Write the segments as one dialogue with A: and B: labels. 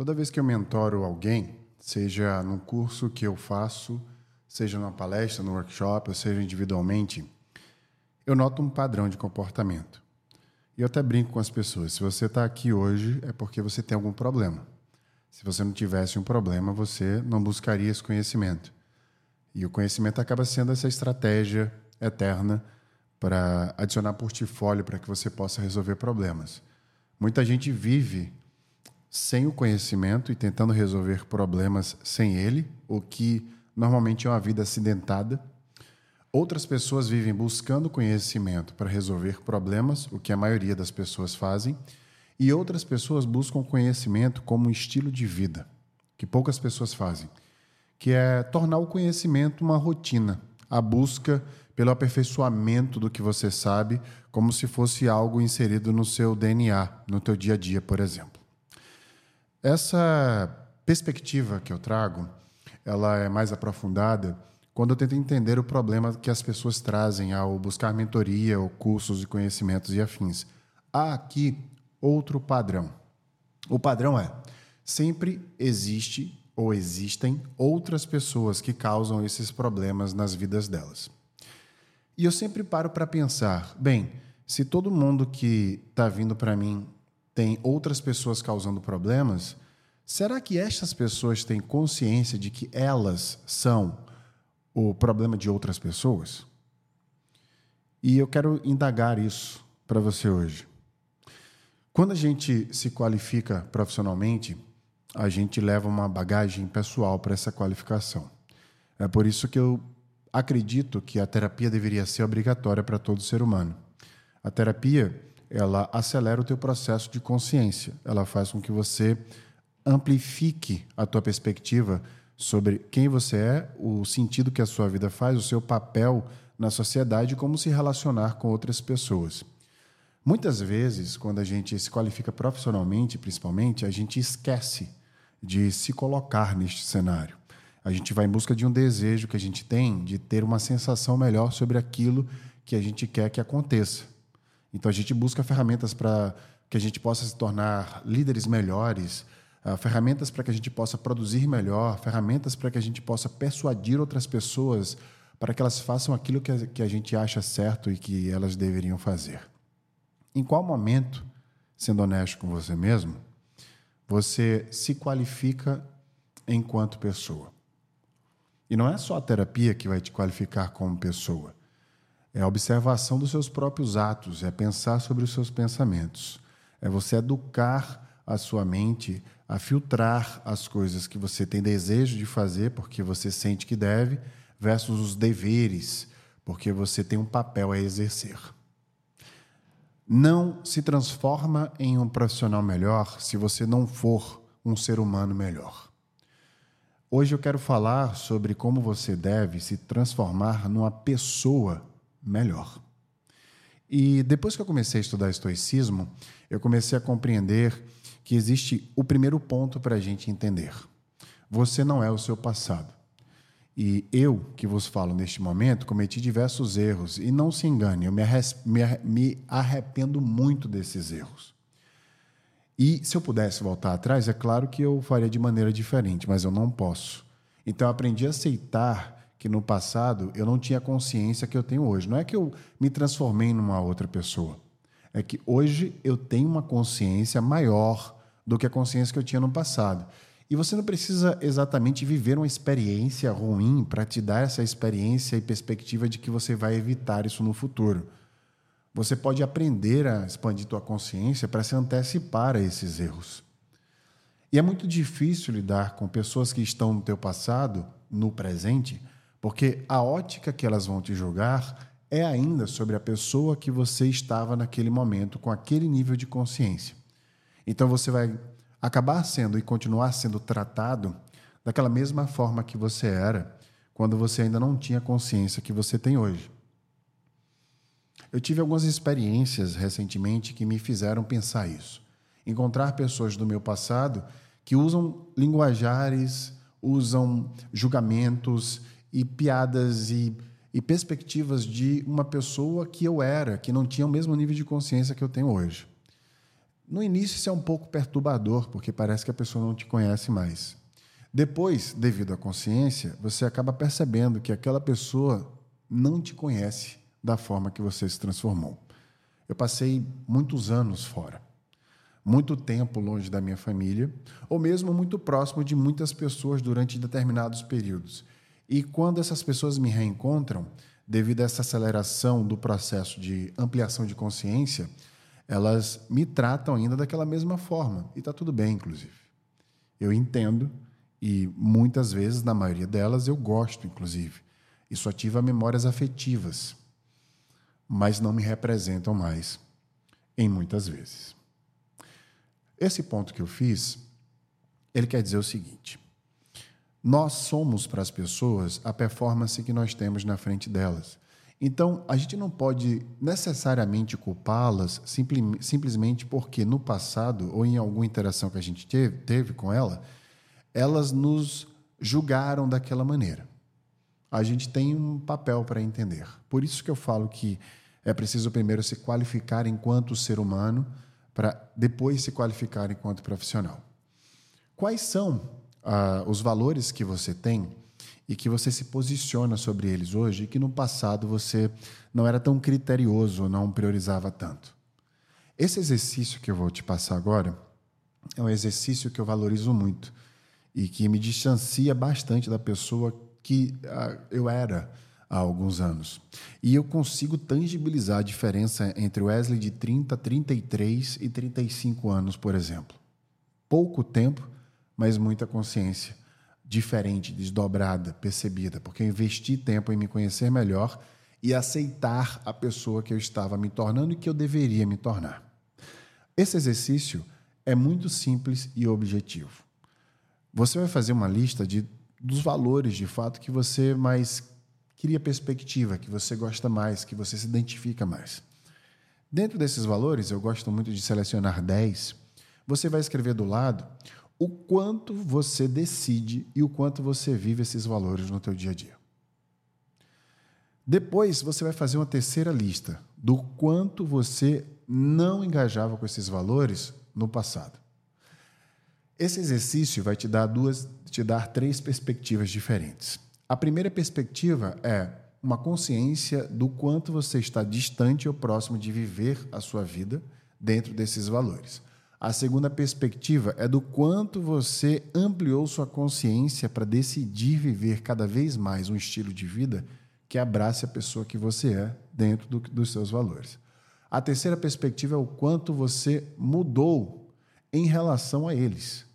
A: Toda vez que eu mentoro alguém, seja num curso que eu faço, seja numa palestra, no workshop, ou seja individualmente, eu noto um padrão de comportamento. E eu até brinco com as pessoas: se você está aqui hoje, é porque você tem algum problema. Se você não tivesse um problema, você não buscaria esse conhecimento. E o conhecimento acaba sendo essa estratégia eterna para adicionar portfólio para que você possa resolver problemas. Muita gente vive sem o conhecimento e tentando resolver problemas sem ele, o que normalmente é uma vida acidentada. Outras pessoas vivem buscando conhecimento para resolver problemas, o que a maioria das pessoas fazem, e outras pessoas buscam conhecimento como um estilo de vida, que poucas pessoas fazem, que é tornar o conhecimento uma rotina, a busca pelo aperfeiçoamento do que você sabe, como se fosse algo inserido no seu DNA, no teu dia a dia, por exemplo. Essa perspectiva que eu trago, ela é mais aprofundada quando eu tento entender o problema que as pessoas trazem ao buscar mentoria ou cursos de conhecimentos e afins. Há aqui outro padrão. O padrão é: sempre existe ou existem outras pessoas que causam esses problemas nas vidas delas. E eu sempre paro para pensar, bem, se todo mundo que está vindo para mim tem outras pessoas causando problemas, será que estas pessoas têm consciência de que elas são o problema de outras pessoas? E eu quero indagar isso para você hoje. Quando a gente se qualifica profissionalmente, a gente leva uma bagagem pessoal para essa qualificação. É por isso que eu acredito que a terapia deveria ser obrigatória para todo ser humano. A terapia ela acelera o teu processo de consciência. Ela faz com que você amplifique a tua perspectiva sobre quem você é, o sentido que a sua vida faz, o seu papel na sociedade como se relacionar com outras pessoas. Muitas vezes, quando a gente se qualifica profissionalmente, principalmente, a gente esquece de se colocar neste cenário. A gente vai em busca de um desejo que a gente tem de ter uma sensação melhor sobre aquilo que a gente quer que aconteça. Então a gente busca ferramentas para que a gente possa se tornar líderes melhores, uh, ferramentas para que a gente possa produzir melhor, ferramentas para que a gente possa persuadir outras pessoas para que elas façam aquilo que a gente acha certo e que elas deveriam fazer. Em qual momento, sendo honesto com você mesmo, você se qualifica enquanto pessoa? E não é só a terapia que vai te qualificar como pessoa. É a observação dos seus próprios atos, é pensar sobre os seus pensamentos. É você educar a sua mente a filtrar as coisas que você tem desejo de fazer porque você sente que deve, versus os deveres, porque você tem um papel a exercer. Não se transforma em um profissional melhor se você não for um ser humano melhor. Hoje eu quero falar sobre como você deve se transformar numa pessoa melhor. E depois que eu comecei a estudar estoicismo, eu comecei a compreender que existe o primeiro ponto para a gente entender. Você não é o seu passado. E eu, que vos falo neste momento, cometi diversos erros. E não se engane, eu me, arrependo muito desses erros. E se eu pudesse voltar atrás, é claro que eu faria de maneira diferente, mas eu não posso. Então eu aprendi a aceitar que no passado eu não tinha consciência que eu tenho hoje. Não é que eu me transformei numa outra pessoa. É que hoje eu tenho uma consciência maior do que a consciência que eu tinha no passado. E você não precisa exatamente viver uma experiência ruim para te dar essa experiência e perspectiva de que você vai evitar isso no futuro. Você pode aprender a expandir tua consciência para se antecipar a esses erros. E é muito difícil lidar com pessoas que estão no teu passado, no presente, porque a ótica que elas vão te julgar é ainda sobre a pessoa que você estava naquele momento, com aquele nível de consciência. Então você vai acabar sendo e continuar sendo tratado daquela mesma forma que você era quando você ainda não tinha consciência que você tem hoje. Eu tive algumas experiências recentemente que me fizeram pensar isso. Encontrar pessoas do meu passado que usam linguajares, usam julgamentos e piadas e, e perspectivas de uma pessoa que eu era, que não tinha o mesmo nível de consciência que eu tenho hoje. No início, isso é um pouco perturbador, porque parece que a pessoa não te conhece mais. Depois, devido à consciência, você acaba percebendo que aquela pessoa não te conhece da forma que você se transformou. Eu passei muitos anos fora, muito tempo longe da minha família, ou mesmo muito próximo de muitas pessoas durante determinados períodos. E quando essas pessoas me reencontram, devido a essa aceleração do processo de ampliação de consciência, elas me tratam ainda daquela mesma forma. E está tudo bem, inclusive. Eu entendo e muitas vezes, na maioria delas, eu gosto, inclusive. Isso ativa memórias afetivas, mas não me representam mais, em muitas vezes. Esse ponto que eu fiz, ele quer dizer o seguinte: nós somos para as pessoas a performance que nós temos na frente delas. Então, a gente não pode necessariamente culpá-las simplesmente porque no passado ou em alguma interação que a gente teve, teve com ela, elas nos julgaram daquela maneira. A gente tem um papel para entender. Por isso que eu falo que é preciso primeiro se qualificar enquanto ser humano para depois se qualificar enquanto profissional. Quais são ah, os valores que você tem e que você se posiciona sobre eles hoje e que no passado você não era tão criterioso, não priorizava tanto. Esse exercício que eu vou te passar agora é um exercício que eu valorizo muito e que me distancia bastante da pessoa que uh, eu era há alguns anos. E eu consigo tangibilizar a diferença entre Wesley de 30, 33 e 35 anos, por exemplo. Pouco tempo, mas muita consciência diferente, desdobrada, percebida, porque eu investi tempo em me conhecer melhor e aceitar a pessoa que eu estava me tornando e que eu deveria me tornar. Esse exercício é muito simples e objetivo. Você vai fazer uma lista de, dos valores, de fato, que você mais cria perspectiva, que você gosta mais, que você se identifica mais. Dentro desses valores, eu gosto muito de selecionar 10. Você vai escrever do lado o quanto você decide e o quanto você vive esses valores no teu dia a dia. Depois você vai fazer uma terceira lista do quanto você não engajava com esses valores no passado. Esse exercício vai te dar duas, te dar três perspectivas diferentes. A primeira perspectiva é uma consciência do quanto você está distante ou próximo de viver a sua vida dentro desses valores. A segunda perspectiva é do quanto você ampliou sua consciência para decidir viver cada vez mais um estilo de vida que abrace a pessoa que você é dentro do, dos seus valores. A terceira perspectiva é o quanto você mudou em relação a eles.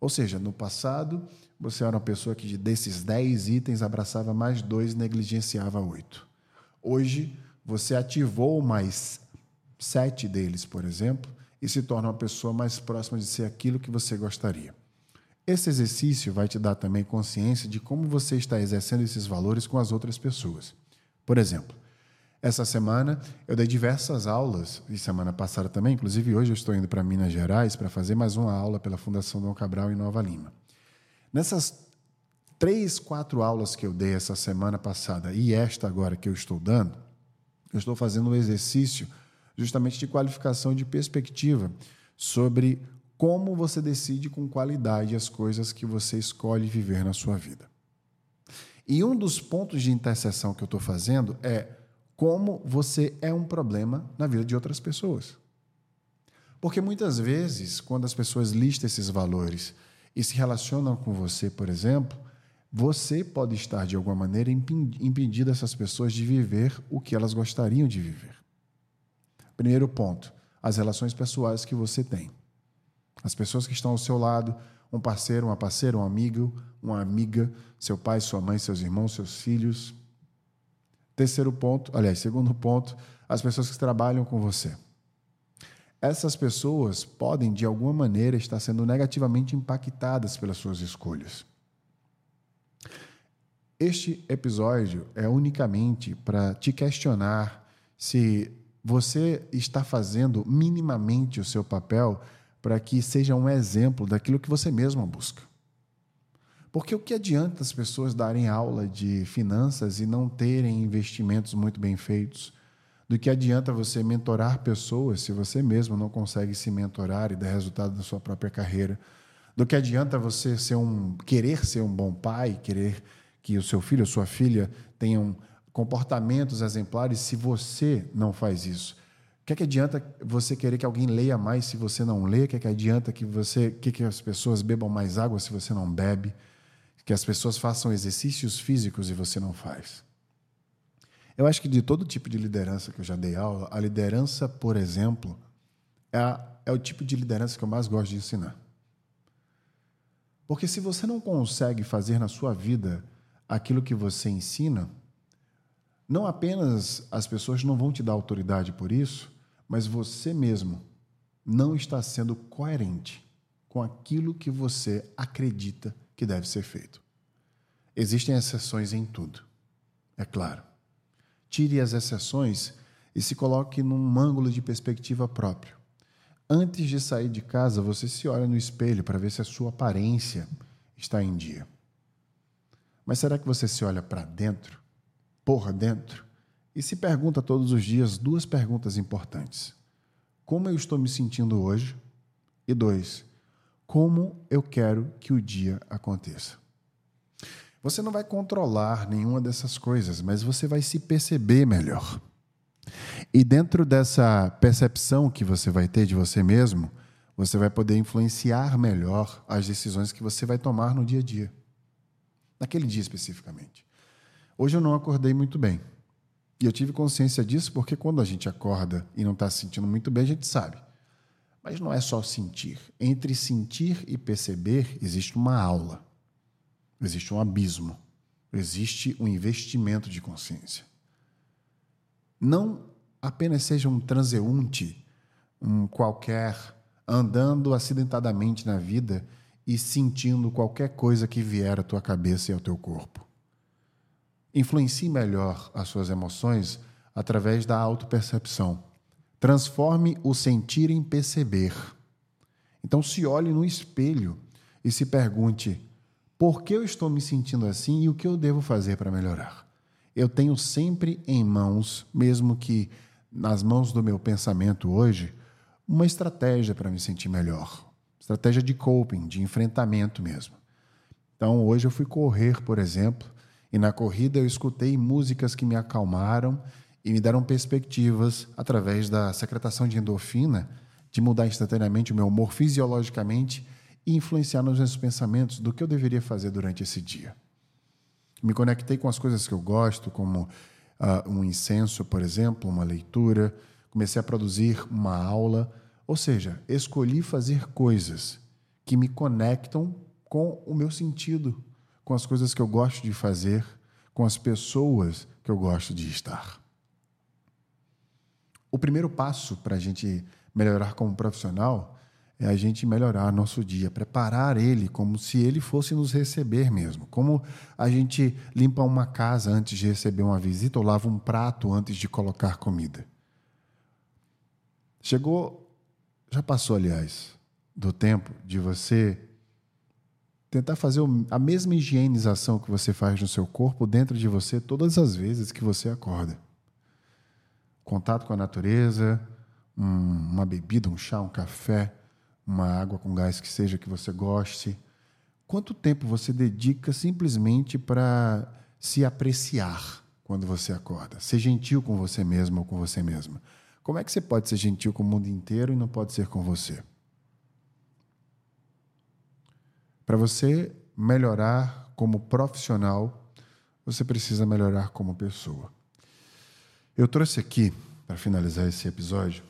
A: Ou seja, no passado, você era uma pessoa que desses 10 itens abraçava mais dois e negligenciava oito. Hoje, você ativou mais sete deles, por exemplo, e se torna uma pessoa mais próxima de ser aquilo que você gostaria. Esse exercício vai te dar também consciência de como você está exercendo esses valores com as outras pessoas. Por exemplo, essa semana eu dei diversas aulas, e semana passada também, inclusive hoje eu estou indo para Minas Gerais para fazer mais uma aula pela Fundação Dom Cabral em Nova Lima. Nessas três, quatro aulas que eu dei essa semana passada e esta agora que eu estou dando, eu estou fazendo um exercício justamente de qualificação de perspectiva sobre como você decide com qualidade as coisas que você escolhe viver na sua vida. E um dos pontos de interseção que eu estou fazendo é como você é um problema na vida de outras pessoas. Porque muitas vezes, quando as pessoas listam esses valores e se relacionam com você, por exemplo, você pode estar de alguma maneira impedindo essas pessoas de viver o que elas gostariam de viver. Primeiro ponto, as relações pessoais que você tem. As pessoas que estão ao seu lado, um parceiro, uma parceira, um amigo, uma amiga, seu pai, sua mãe, seus irmãos, seus filhos. Terceiro ponto, aliás, segundo ponto, as pessoas que trabalham com você. Essas pessoas podem, de alguma maneira, estar sendo negativamente impactadas pelas suas escolhas. Este episódio é unicamente para te questionar se você está fazendo minimamente o seu papel para que seja um exemplo daquilo que você mesmo busca. Porque o que adianta as pessoas darem aula de finanças e não terem investimentos muito bem feitos? Do que adianta você mentorar pessoas se você mesmo não consegue se mentorar e dar resultado na sua própria carreira? Do que adianta você ser um querer ser um bom pai, querer que o seu filho ou sua filha tenham comportamentos exemplares se você não faz isso? O que, é que adianta você querer que alguém leia mais se você não lê? O que, é que adianta que você que, que as pessoas bebam mais água se você não bebe? Que as pessoas façam exercícios físicos e você não faz? Eu acho que de todo tipo de liderança que eu já dei aula, a liderança, por exemplo, é, a, é o tipo de liderança que eu mais gosto de ensinar. Porque se você não consegue fazer na sua vida aquilo que você ensina, não apenas as pessoas não vão te dar autoridade por isso, mas você mesmo não está sendo coerente com aquilo que você acredita que deve ser feito. Existem exceções em tudo, é claro. Tire as exceções e se coloque num ângulo de perspectiva próprio. Antes de sair de casa, você se olha no espelho para ver se a sua aparência está em dia. Mas será que você se olha para dentro por dentro e se pergunta todos os dias duas perguntas importantes: Como eu estou me sentindo hoje? E dois, como eu quero que o dia aconteça? Você não vai controlar nenhuma dessas coisas, mas você vai se perceber melhor. E dentro dessa percepção que você vai ter de você mesmo, você vai poder influenciar melhor as decisões que você vai tomar no dia a dia. Naquele dia especificamente. Hoje eu não acordei muito bem. E eu tive consciência disso porque quando a gente acorda e não está se sentindo muito bem, a gente sabe. Mas não é só sentir. Entre sentir e perceber, existe uma aula, existe um abismo, existe um investimento de consciência. Não apenas seja um transeunte, um qualquer, andando acidentadamente na vida e sentindo qualquer coisa que vier à tua cabeça e ao teu corpo. Influencie melhor as suas emoções através da autopercepção. Transforme o sentir em perceber. Então, se olhe no espelho e se pergunte: por que eu estou me sentindo assim e o que eu devo fazer para melhorar? Eu tenho sempre em mãos, mesmo que nas mãos do meu pensamento hoje, uma estratégia para me sentir melhor. Estratégia de coping, de enfrentamento mesmo. Então, hoje eu fui correr, por exemplo, e na corrida eu escutei músicas que me acalmaram e me deram perspectivas através da secretação de endorfina de mudar instantaneamente o meu humor fisiologicamente e influenciar nos meus pensamentos do que eu deveria fazer durante esse dia. Me conectei com as coisas que eu gosto, como uh, um incenso, por exemplo, uma leitura. Comecei a produzir uma aula, ou seja, escolhi fazer coisas que me conectam com o meu sentido, com as coisas que eu gosto de fazer, com as pessoas que eu gosto de estar. O primeiro passo para a gente melhorar como profissional é a gente melhorar nosso dia, preparar ele como se ele fosse nos receber mesmo. Como a gente limpa uma casa antes de receber uma visita ou lava um prato antes de colocar comida. Chegou, já passou, aliás, do tempo de você tentar fazer a mesma higienização que você faz no seu corpo dentro de você todas as vezes que você acorda. Contato com a natureza, um, uma bebida, um chá, um café, uma água com gás que seja que você goste. Quanto tempo você dedica simplesmente para se apreciar quando você acorda? Ser gentil com você mesmo ou com você mesma. Como é que você pode ser gentil com o mundo inteiro e não pode ser com você? Para você melhorar como profissional, você precisa melhorar como pessoa. Eu trouxe aqui, para finalizar esse episódio,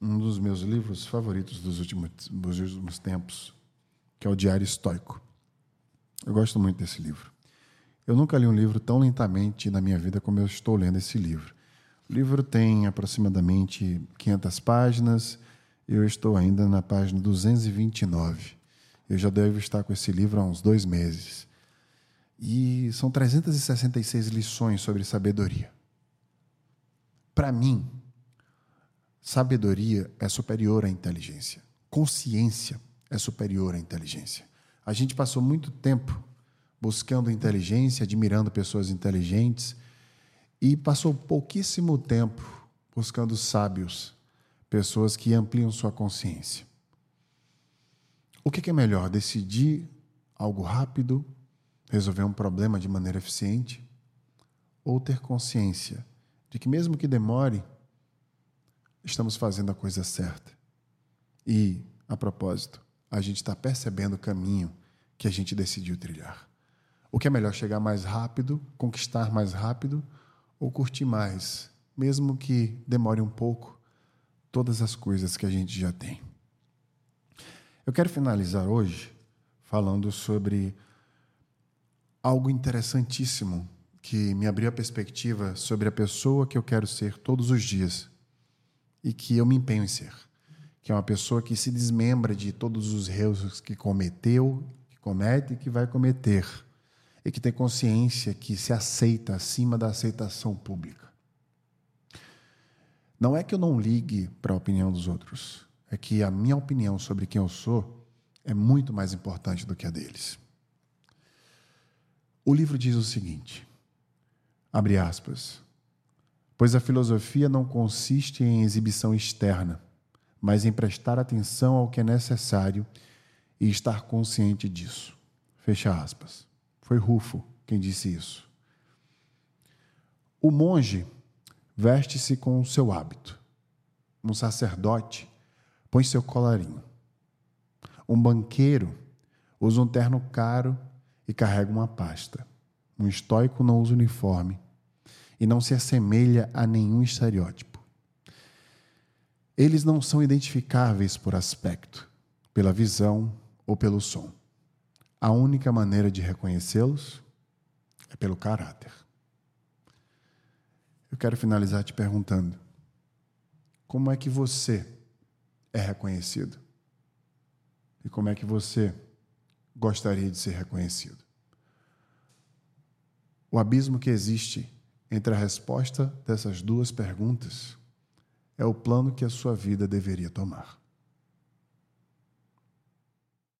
A: um dos meus livros favoritos dos últimos, dos últimos tempos, que é o Diário Estoico. Eu gosto muito desse livro. Eu nunca li um livro tão lentamente na minha vida como eu estou lendo esse livro. O livro tem aproximadamente 500 páginas, eu estou ainda na página 229. Eu já devo estar com esse livro há uns dois meses. E são 366 lições sobre sabedoria. Para mim, sabedoria é superior à inteligência. Consciência é superior à inteligência. A gente passou muito tempo buscando inteligência, admirando pessoas inteligentes, e passou pouquíssimo tempo buscando sábios, pessoas que ampliam sua consciência. O que é melhor, decidir algo rápido, resolver um problema de maneira eficiente, ou ter consciência de que, mesmo que demore, estamos fazendo a coisa certa? E, a propósito, a gente está percebendo o caminho que a gente decidiu trilhar. O que é melhor, chegar mais rápido, conquistar mais rápido ou curtir mais, mesmo que demore um pouco, todas as coisas que a gente já tem? Eu quero finalizar hoje falando sobre algo interessantíssimo que me abriu a perspectiva sobre a pessoa que eu quero ser todos os dias e que eu me empenho em ser. Que é uma pessoa que se desmembra de todos os erros que cometeu, que comete e que vai cometer. E que tem consciência que se aceita acima da aceitação pública. Não é que eu não ligue para a opinião dos outros é que a minha opinião sobre quem eu sou é muito mais importante do que a deles. O livro diz o seguinte: abre aspas. Pois a filosofia não consiste em exibição externa, mas em prestar atenção ao que é necessário e estar consciente disso. Fecha aspas. Foi Rufo quem disse isso. O monge veste-se com o seu hábito. Um sacerdote põe seu colarinho. Um banqueiro usa um terno caro e carrega uma pasta. Um estoico não usa uniforme e não se assemelha a nenhum estereótipo. Eles não são identificáveis por aspecto, pela visão ou pelo som. A única maneira de reconhecê-los é pelo caráter. Eu quero finalizar te perguntando: como é que você é reconhecido? E como é que você gostaria de ser reconhecido? O abismo que existe entre a resposta dessas duas perguntas é o plano que a sua vida deveria tomar.